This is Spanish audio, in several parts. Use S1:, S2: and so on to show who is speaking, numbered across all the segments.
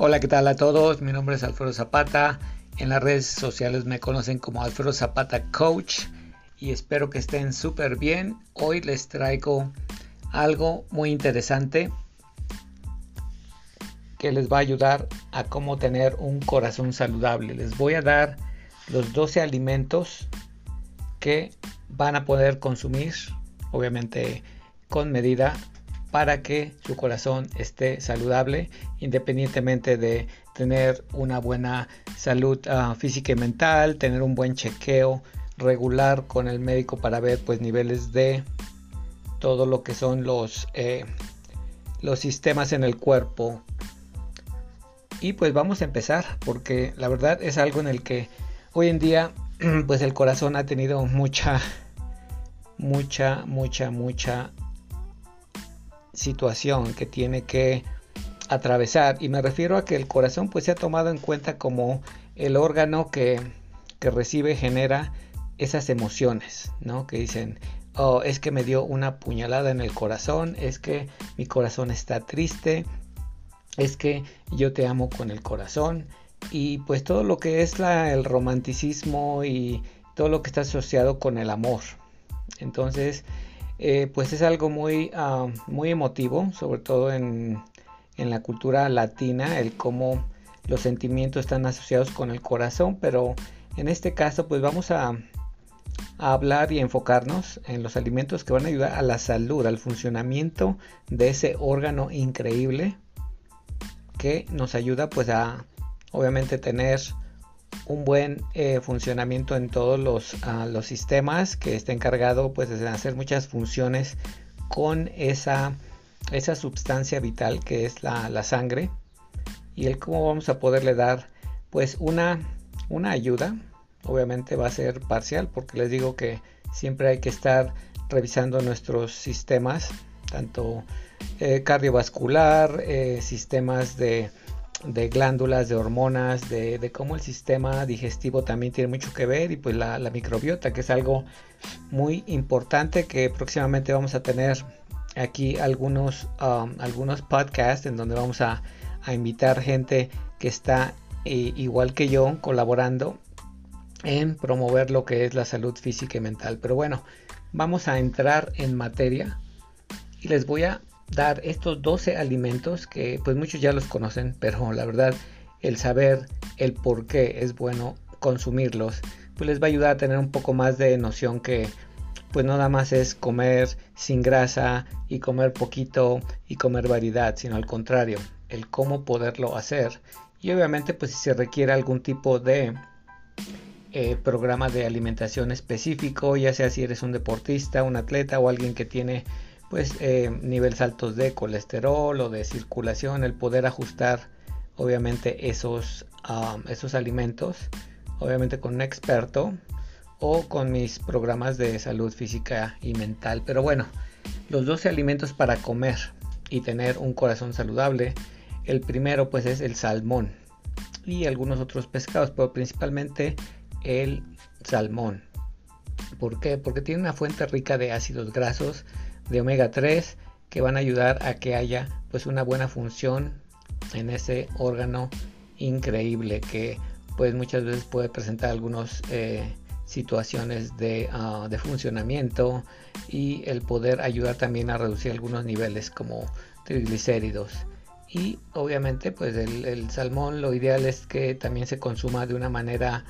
S1: Hola, ¿qué tal a todos? Mi nombre es Alfredo Zapata. En las redes sociales me conocen como Alfredo Zapata Coach y espero que estén súper bien. Hoy les traigo algo muy interesante que les va a ayudar a cómo tener un corazón saludable. Les voy a dar los 12 alimentos que van a poder consumir, obviamente con medida para que su corazón esté saludable independientemente de tener una buena salud ah, física y mental, tener un buen chequeo regular con el médico para ver pues niveles de todo lo que son los, eh, los sistemas en el cuerpo. Y pues vamos a empezar porque la verdad es algo en el que hoy en día pues el corazón ha tenido mucha, mucha, mucha, mucha situación que tiene que atravesar. Y me refiero a que el corazón pues se ha tomado en cuenta como el órgano que, que recibe genera esas emociones no que dicen oh es que me dio una puñalada en el corazón es que mi corazón está triste es que yo te amo con el corazón y pues todo lo que es el romanticismo y todo lo que está asociado con el amor. Entonces eh, pues es algo muy, ah, muy emotivo, sobre todo en, la cultura latina, el cómo los sentimientos están asociados con el corazón, pero en este caso pues vamos a, a, hablar y enfocarnos en los alimentos que van a ayudar a la salud, al funcionamiento de ese órgano increíble que nos ayuda pues a obviamente tener un buen eh, funcionamiento en todos los, ah, los, sistemas que está encargado pues de hacer muchas funciones con esa, esa sustancia vital que es la, sangre. Y el cómo vamos a poderle dar pues una, una ayuda obviamente va a ser parcial porque les digo que siempre hay que estar revisando nuestros sistemas tanto eh, cardiovascular eh, sistemas de de glándulas, de hormonas, de, cómo el sistema digestivo también tiene mucho que ver y pues la, microbiota, que es algo muy importante que próximamente vamos a tener aquí algunos, um, algunos podcasts en donde vamos a, invitar gente que está eh, igual que yo colaborando en promover lo que es la salud física y mental. Pero bueno, vamos a entrar en materia y les voy a dar estos 12 alimentos que pues muchos ya los conocen, pero la verdad el saber el por qué es bueno consumirlos, pues les va a ayudar a tener un poco más de noción que pues no nada más es comer sin grasa y comer poquito y comer variedad, sino al contrario, el cómo poderlo hacer. Y obviamente pues si se requiere algún tipo de eh, programa de alimentación específico, ya sea si eres un deportista, un atleta o alguien que tiene pues eh, niveles altos de colesterol o de circulación, el poder ajustar obviamente esos, esos alimentos, obviamente con un experto o con mis programas de salud física y mental. Pero bueno, los 12 alimentos para comer y tener un corazón saludable. El primero pues es el salmón y algunos otros pescados, pero principalmente el salmón. ¿Por qué? Porque tiene una fuente rica de ácidos grasos, de omega 3 que van a ayudar a que haya pues una buena función en ese órgano increíble que pues muchas veces puede presentar algunas eh, situaciones ah, de, funcionamiento y el poder ayudar también a reducir algunos niveles como triglicéridos. Y obviamente pues el, salmón lo ideal es que también se consuma de una manera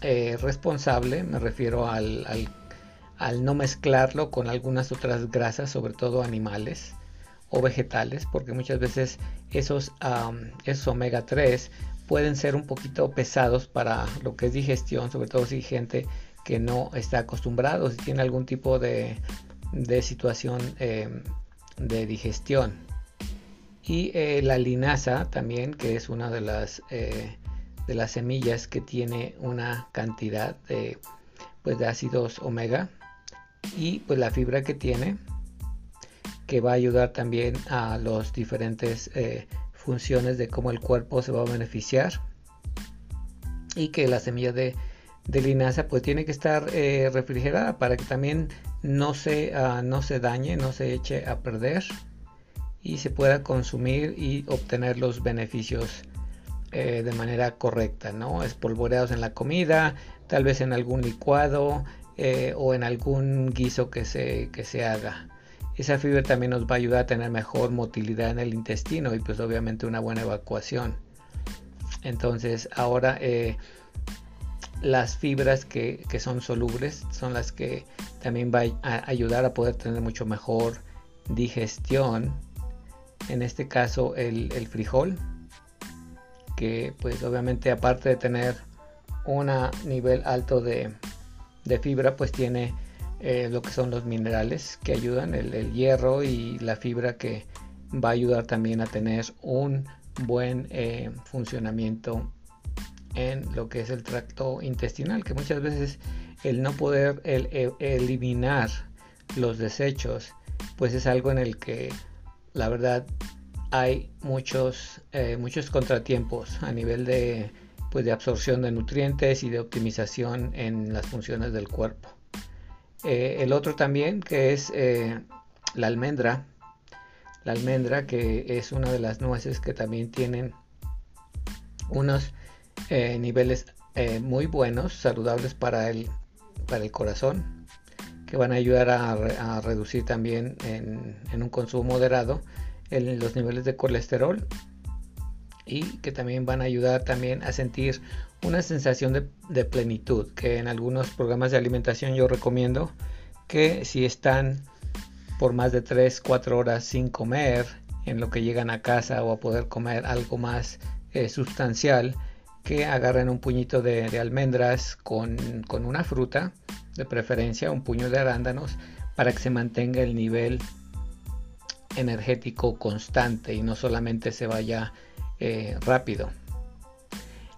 S1: eh, responsable me refiero al al no mezclarlo con algunas otras grasas, sobre todo animales o vegetales, porque muchas veces esos, esos omega 3 pueden ser un poquito pesados para lo que es digestión, sobre todo si hay gente que no está acostumbrado, si tiene algún tipo de, de situación em, de digestión. Y eh, la linaza también, que es una de las, eh, de las semillas que tiene una cantidad de, pues, de ácidos omega, y pues la fibra que tiene que va a ayudar también a las diferentes eh, funciones de cómo el cuerpo se va a beneficiar y que la semilla de, linaza pues tiene que estar eh, refrigerada para que también no se, ah, no se dañe, no se eche a perder y se pueda consumir y obtener los beneficios eh, de manera correcta, ¿no? Espolvoreados en la comida, tal vez en algún licuado eh, o en algún guiso que se, que se haga. Esa fibra también nos va a ayudar a tener mejor motilidad en el intestino y pues obviamente una buena evacuación. Entonces ahora eh, las fibras que, son solubles son las que también van a ayudar a poder tener mucho mejor digestión. En este caso el, frijol, que pues obviamente aparte de tener un nivel alto de, fibra, pues tiene eh, lo que son los minerales que ayudan, el, hierro y la fibra que va a ayudar también a tener un buen eh, funcionamiento en lo que es el tracto intestinal, que muchas veces el no poder eliminar los desechos, pues es algo en el que la verdad hay muchos, eh, muchos contratiempos a nivel de, pues de absorción de nutrientes y de optimización en las funciones del cuerpo. Eh, el otro también que es eh, la almendra, la almendra que es una de las nueces que también tienen unos eh, niveles muy buenos, saludables para el, para el corazón, que van a ayudar a, reducir también en, un consumo moderado los niveles de colesterol y que también van a ayudar también a sentir una sensación de, de, plenitud que en algunos programas de alimentación yo recomiendo que si están por más de 3 4 horas sin comer en lo que llegan a casa o a poder comer algo más eh, sustancial que agarren un puñito de, almendras con, una fruta, de preferencia un puño de arándanos, para que se mantenga el nivel energético constante y no solamente se vaya eh, rápido.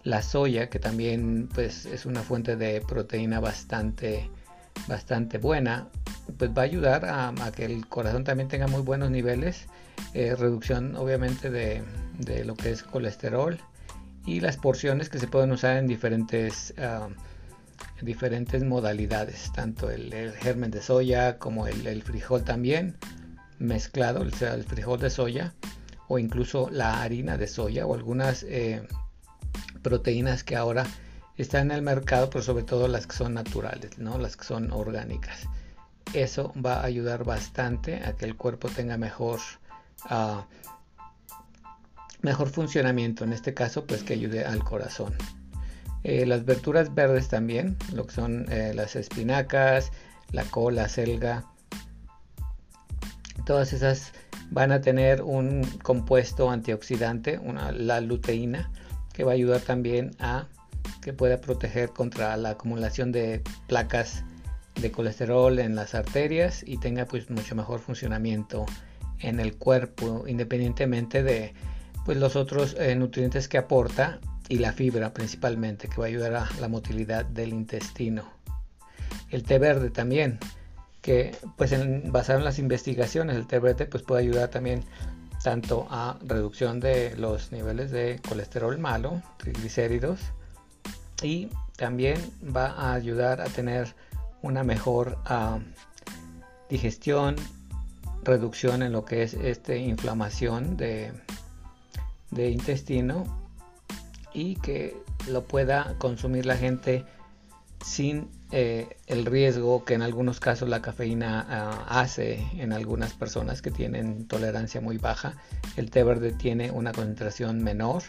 S1: La soya, que también pues, es una fuente de proteína bastante, bastante buena, pues va a ayudar a, que el corazón también tenga muy buenos niveles, eh, reducción obviamente de, de lo que es colesterol, y las porciones que se pueden usar en diferentes, ah, diferentes modalidades, tanto el, germen de soya como el, frijol también mezclado, o sea, el frijol de soya o incluso la harina de soya o algunas eh, proteínas que ahora están en el mercado, pero sobre todo las que son naturales, ¿no? las que son orgánicas. Eso va a ayudar bastante a que el cuerpo tenga mejor uh, mejor funcionamiento, en este caso pues que ayude al corazón. Eh, las verduras verdes también, lo que son eh, las espinacas, la col, la selga, todas esas van a tener un compuesto antioxidante, una, la luteína, que va a ayudar también a que pueda proteger contra la acumulación de placas de colesterol en las arterias y tenga pues mucho mejor funcionamiento en el cuerpo independientemente de pues los otros eh, nutrientes que aporta y la fibra principalmente que va a ayudar a la motilidad del intestino. El té verde también, que pues basado en las investigaciones, el té verde pues puede ayudar también tanto a reducción de los niveles de colesterol malo, triglicéridos, y también va a ayudar a tener una mejor ah, digestión, reducción en lo que es este inflamación de de intestino y que lo pueda consumir la gente sin eh, el riesgo que en algunos casos la cafeína ah, hace en algunas personas que tienen tolerancia muy baja. El té verde tiene una concentración menor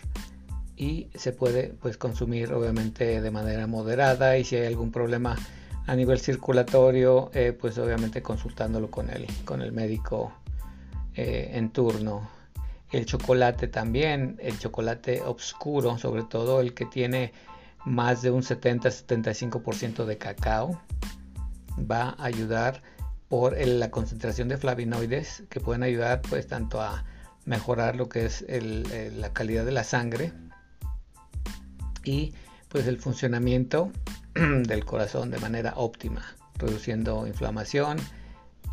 S1: y se puede pues consumir obviamente de manera moderada y si hay algún problema a nivel circulatorio eh, pues obviamente consultándolo con el, con el médico eh, en turno el chocolate también, el chocolate oscuro, sobre todo el que tiene más de un 70-75% de cacao, va a ayudar por la concentración de flavonoides que pueden ayudar pues tanto a mejorar lo que es la calidad de la sangre y pues el funcionamiento del corazón de manera óptima, reduciendo inflamación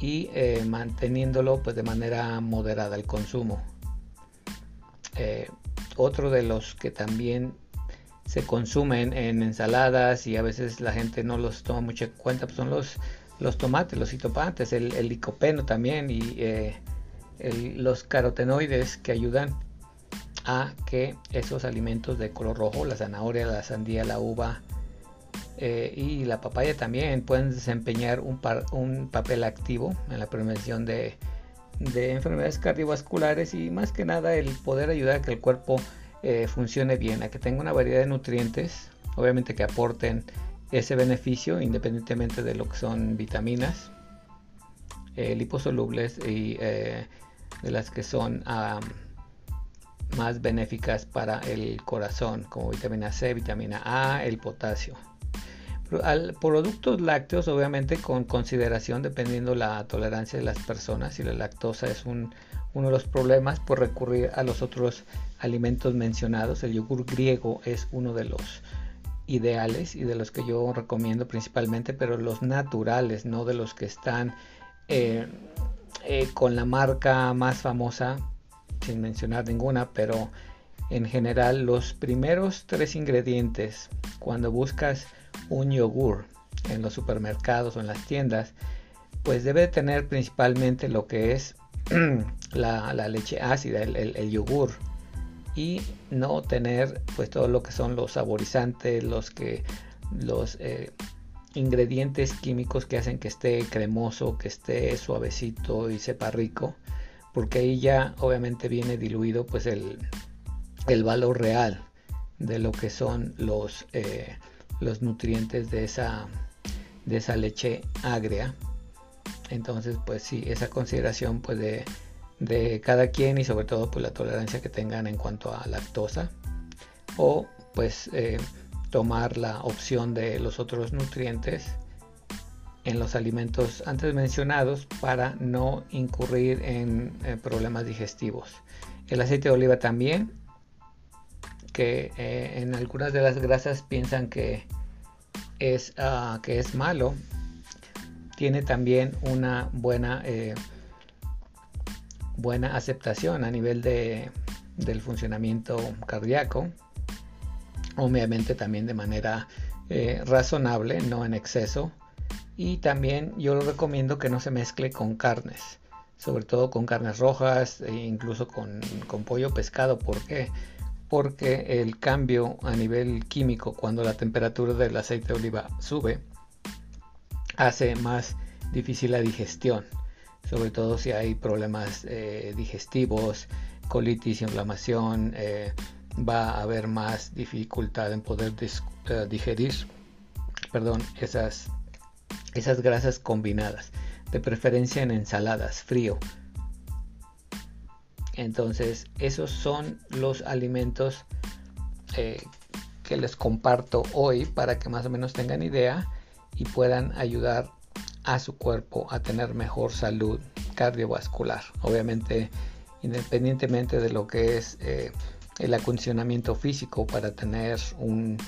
S1: y eh, manteniéndolo pues de manera moderada el consumo. Eh, otro de los que también se consumen en ensaladas y a veces la gente no los toma mucho en cuenta pues son los, los tomates, los citopantes, el, licopeno también y eh, los carotenoides que ayudan a que esos alimentos de color rojo, la zanahoria, la sandía, la uva eh, y la papaya también pueden desempeñar un, un, papel activo en la prevención de, de, enfermedades cardiovasculares y más que nada el poder ayudar a que el cuerpo eh, funcione bien, a que tenga una variedad de nutrientes, obviamente que aporten ese beneficio independientemente de lo que son vitaminas, eh, liposolubles y de las que son más benéficas para el corazón, como vitamina C, vitamina A, el potasio. Al productos lácteos, obviamente con consideración dependiendo la tolerancia de las personas, si la lactosa es uno de los problemas, por recurrir a los otros alimentos mencionados. El yogur griego es uno de los ideales y de los que yo recomiendo principalmente, pero los naturales, no de los que están eh, eh, con la marca más famosa sin mencionar ninguna, pero en general los primeros tres ingredientes cuando buscas un yogur en los supermercados o en las tiendas, pues debe tener principalmente lo que es la, leche ácida, el, yogur, y no tener pues todo lo que son los saborizantes, los que los eh, ingredientes químicos que hacen que esté cremoso, que esté suavecito y sepa rico porque ahí ya obviamente viene diluido pues el, valor real de lo que son los, eh, los nutrientes de esa, de esa leche agria. Entonces pues sí, esa consideración pues de, cada quien y sobre todo pues la tolerancia que tengan en cuanto a lactosa o pues eh, tomar la opción de los otros nutrientes en los alimentos antes mencionados para no incurrir en, problemas digestivos. El aceite de oliva también, que eh, en algunas de las grasas piensan que es, ah, que es malo, tiene también una buena, eh, buena aceptación a nivel de, del funcionamiento cardíaco, obviamente también de manera eh, razonable, no en exceso y también yo lo recomiendo que no se mezcle con carnes, sobre todo con carnes rojas e incluso con, con pollo pescado. ¿Por qué? Porque el cambio a nivel químico cuando la temperatura del aceite de oliva sube hace más difícil la digestión, sobre todo si hay problemas eh, digestivos, colitis, inflamación, eh, va a haber más dificultad en poder eh, digerir perdón, esas esas grasas combinadas, de preferencia en ensaladas, frío. Entonces, esos son los alimentos que les comparto hoy para que más o menos tengan idea y puedan ayudar a su cuerpo a tener mejor salud cardiovascular. Obviamente, independientemente de lo que es eh, el acondicionamiento físico para tener un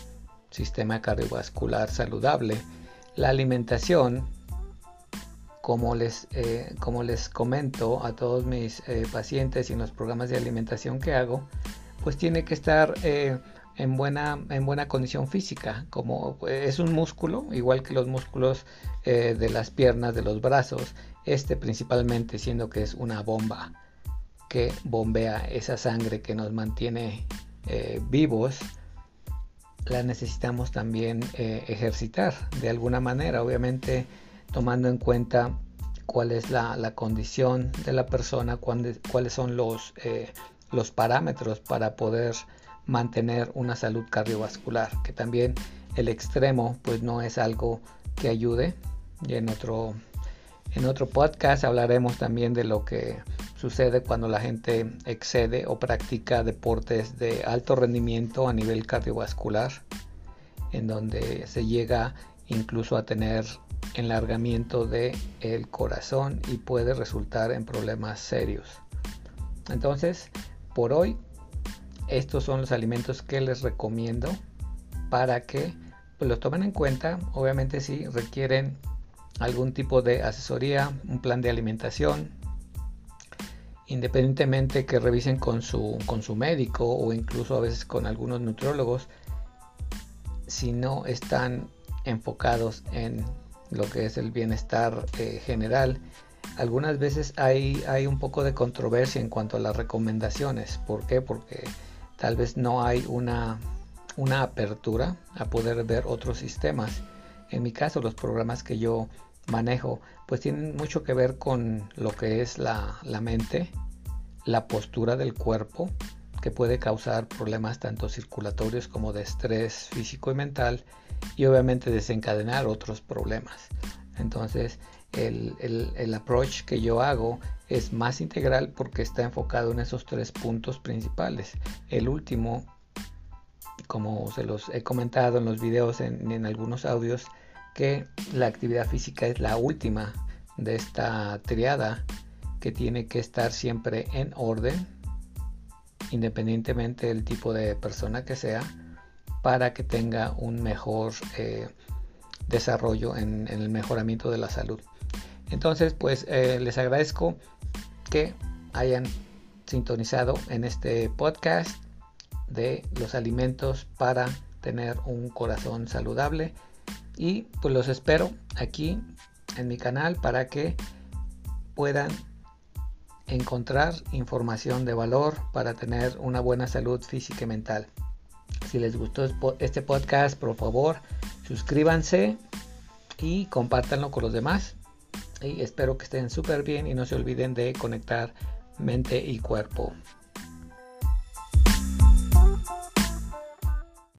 S1: sistema cardiovascular saludable, la alimentación, como les, eh, como les comento a todos mis eh, pacientes y en los programas de alimentación que hago, pues tiene que estar en, buena, en buena condición física. Como es un músculo, igual que los músculos de las piernas, de los brazos, este principalmente siendo que es una bomba que bombea esa sangre que nos mantiene vivos la necesitamos también eh, ejercitar de alguna manera, obviamente tomando en cuenta cuál es la, condición de la persona, cuáles son los, eh, los parámetros para poder mantener una salud cardiovascular, que también el extremo pues no es algo que ayude. Y en otro, en otro podcast hablaremos también de lo que sucede cuando la gente excede o practica deportes de alto rendimiento a nivel cardiovascular, en donde se llega incluso a tener enlargamiento del el corazón y puede resultar en problemas serios. Entonces, por hoy, estos son los alimentos que les recomiendo para que pues, los tomen en cuenta. Obviamente si requieren algún tipo de asesoría, un plan de alimentación, independientemente que revisen con su, con su médico o incluso a veces con algunos nutriólogos, si no están enfocados en lo que es el bienestar eh, general, algunas veces hay, hay un poco de controversia en cuanto a las recomendaciones. ¿Por qué? Porque tal vez no hay una, una apertura a poder ver otros sistemas. En mi caso, los programas que yo manejo, pues tienen mucho que ver con lo que es la, la mente, la postura del cuerpo, que puede causar problemas tanto circulatorios como de estrés físico y mental, y obviamente desencadenar otros problemas. Entonces, el, el, approach que yo hago es más integral porque está enfocado en esos tres puntos principales. El último, como se los he comentado en los videos, en, en algunos audios, que la actividad física es la última de esta triada que tiene que estar siempre en orden, independientemente del tipo de persona que sea, para que tenga un mejor eh, desarrollo en, el mejoramiento de la salud. Entonces, pues eh, les agradezco que hayan sintonizado en este podcast de los alimentos para tener un corazón saludable y pues los espero aquí en mi canal para que puedan encontrar información de valor para tener una buena salud física y mental. Si les gustó este podcast, por favor, suscríbanse y compártanlo con los demás. Y espero que estén súper bien y no se olviden de conectar mente y cuerpo.